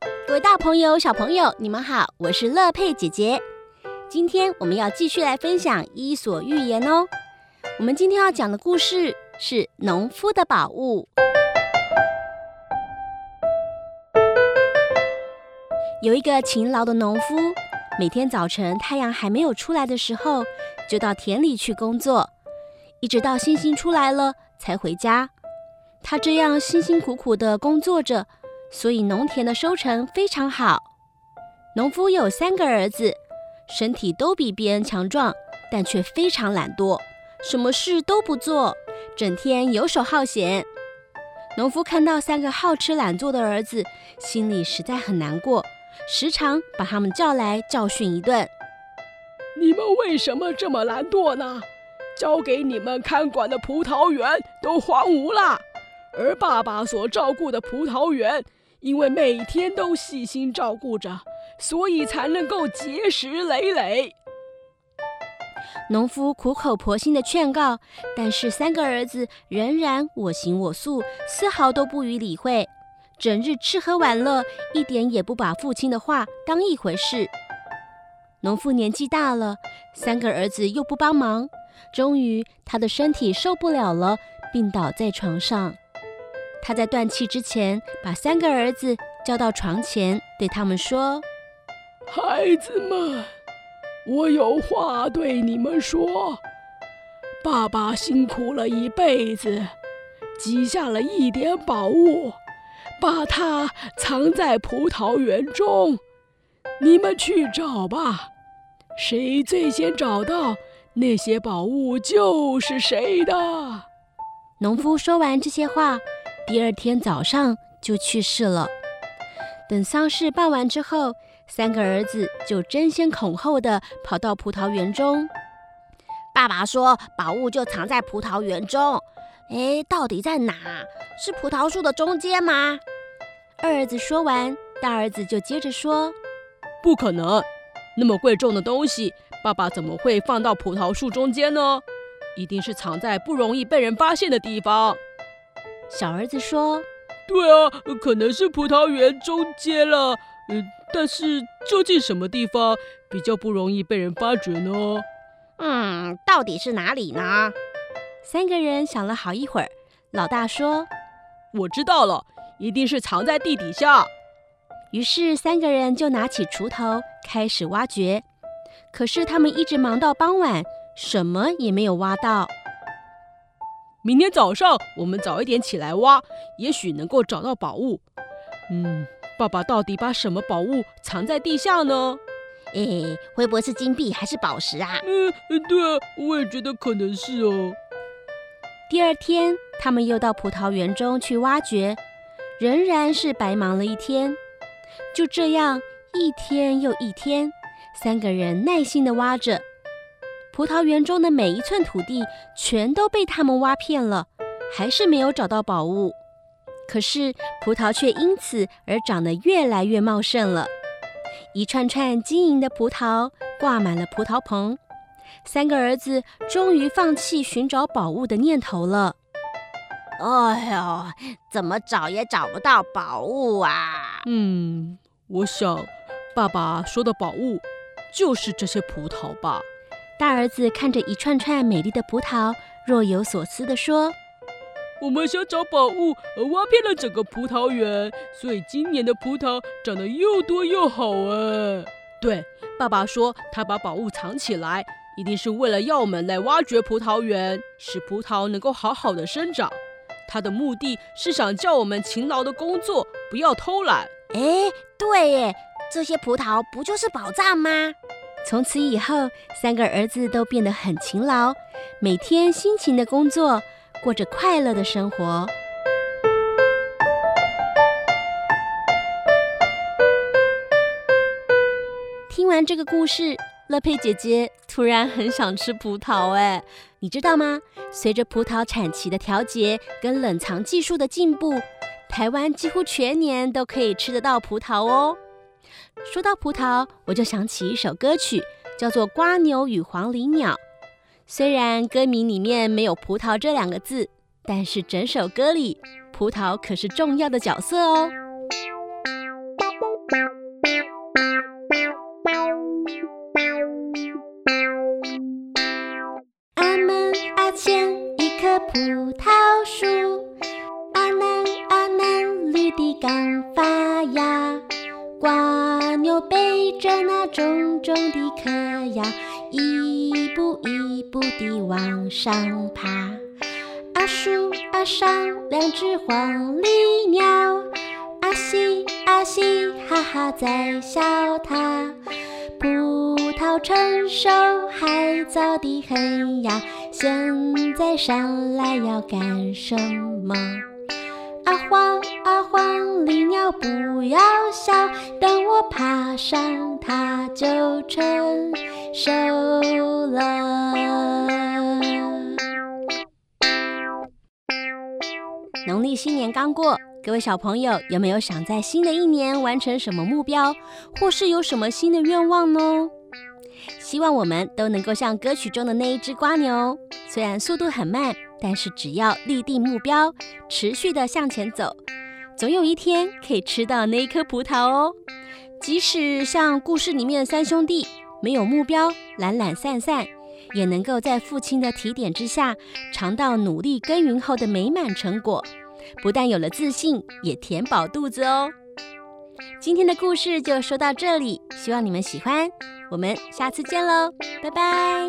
各位大朋友、小朋友，你们好，我是乐佩姐姐。今天我们要继续来分享《伊索寓言》哦。我们今天要讲的故事是《农夫的宝物》。有一个勤劳的农夫，每天早晨太阳还没有出来的时候，就到田里去工作，一直到星星出来了才回家。他这样辛辛苦苦的工作着。所以农田的收成非常好。农夫有三个儿子，身体都比别人强壮，但却非常懒惰，什么事都不做，整天游手好闲。农夫看到三个好吃懒做的儿子，心里实在很难过，时常把他们叫来教训一顿。你们为什么这么懒惰呢？交给你们看管的葡萄园都荒芜了，而爸爸所照顾的葡萄园。因为每天都细心照顾着，所以才能够结实累累。农夫苦口婆心的劝告，但是三个儿子仍然我行我素，丝毫都不予理会，整日吃喝玩乐，一点也不把父亲的话当一回事。农夫年纪大了，三个儿子又不帮忙，终于他的身体受不了了，病倒在床上。他在断气之前，把三个儿子叫到床前，对他们说：“孩子们，我有话对你们说。爸爸辛苦了一辈子，积下了一点宝物，把它藏在葡萄园中。你们去找吧，谁最先找到那些宝物，就是谁的。”农夫说完这些话。第二天早上就去世了。等丧事办完之后，三个儿子就争先恐后的跑到葡萄园中。爸爸说：“宝物就藏在葡萄园中。”哎，到底在哪？是葡萄树的中间吗？二儿子说完，大儿子就接着说：“不可能，那么贵重的东西，爸爸怎么会放到葡萄树中间呢？一定是藏在不容易被人发现的地方。”小儿子说：“对啊，可能是葡萄园中间了。嗯，但是究竟什么地方比较不容易被人发觉呢？嗯，到底是哪里呢？”三个人想了好一会儿，老大说：“我知道了，一定是藏在地底下。”于是三个人就拿起锄头开始挖掘。可是他们一直忙到傍晚，什么也没有挖到。明天早上我们早一点起来挖，也许能够找到宝物。嗯，爸爸到底把什么宝物藏在地下呢？哎，会不会是金币还是宝石啊？嗯，对啊，我也觉得可能是哦。第二天，他们又到葡萄园中去挖掘，仍然是白忙了一天。就这样，一天又一天，三个人耐心的挖着。葡萄园中的每一寸土地全都被他们挖遍了，还是没有找到宝物。可是葡萄却因此而长得越来越茂盛了，一串串晶莹的葡萄挂满了葡萄棚。三个儿子终于放弃寻找宝物的念头了。哎呦，怎么找也找不到宝物啊！嗯，我想爸爸说的宝物就是这些葡萄吧。大儿子看着一串串美丽的葡萄，若有所思地说：“我们想找宝物，而挖遍了整个葡萄园，所以今年的葡萄长得又多又好啊。”对，爸爸说他把宝物藏起来，一定是为了要我们来挖掘葡萄园，使葡萄能够好好的生长。他的目的是想叫我们勤劳的工作，不要偷懒。哎，对耶，这些葡萄不就是宝藏吗？从此以后，三个儿子都变得很勤劳，每天辛勤的工作，过着快乐的生活。听完这个故事，乐佩姐姐突然很想吃葡萄哎，你知道吗？随着葡萄产期的调节跟冷藏技术的进步，台湾几乎全年都可以吃得到葡萄哦。说到葡萄，我就想起一首歌曲，叫做《瓜牛与黄鹂鸟》。虽然歌名里面没有葡萄这两个字，但是整首歌里，葡萄可是重要的角色哦。阿门，阿前一棵葡萄树，阿南阿南，绿的刚发芽，瓜。蜗牛背着那重重的壳呀，一步一步地往上爬。阿树阿上两只黄鹂鸟，阿嘻阿嘻哈哈在笑它。葡萄成熟还早得很呀，现在上来要干什么？阿黄阿黄鹂不要笑，等我爬上它就成熟了。农历新年刚过，各位小朋友有没有想在新的一年完成什么目标，或是有什么新的愿望呢？希望我们都能够像歌曲中的那一只蜗牛，虽然速度很慢，但是只要立定目标，持续的向前走，总有一天可以吃到那一颗葡萄哦。即使像故事里面的三兄弟，没有目标，懒懒散散，也能够在父亲的提点之下，尝到努力耕耘后的美满成果。不但有了自信，也填饱肚子哦。今天的故事就说到这里，希望你们喜欢。我们下次见喽，拜拜。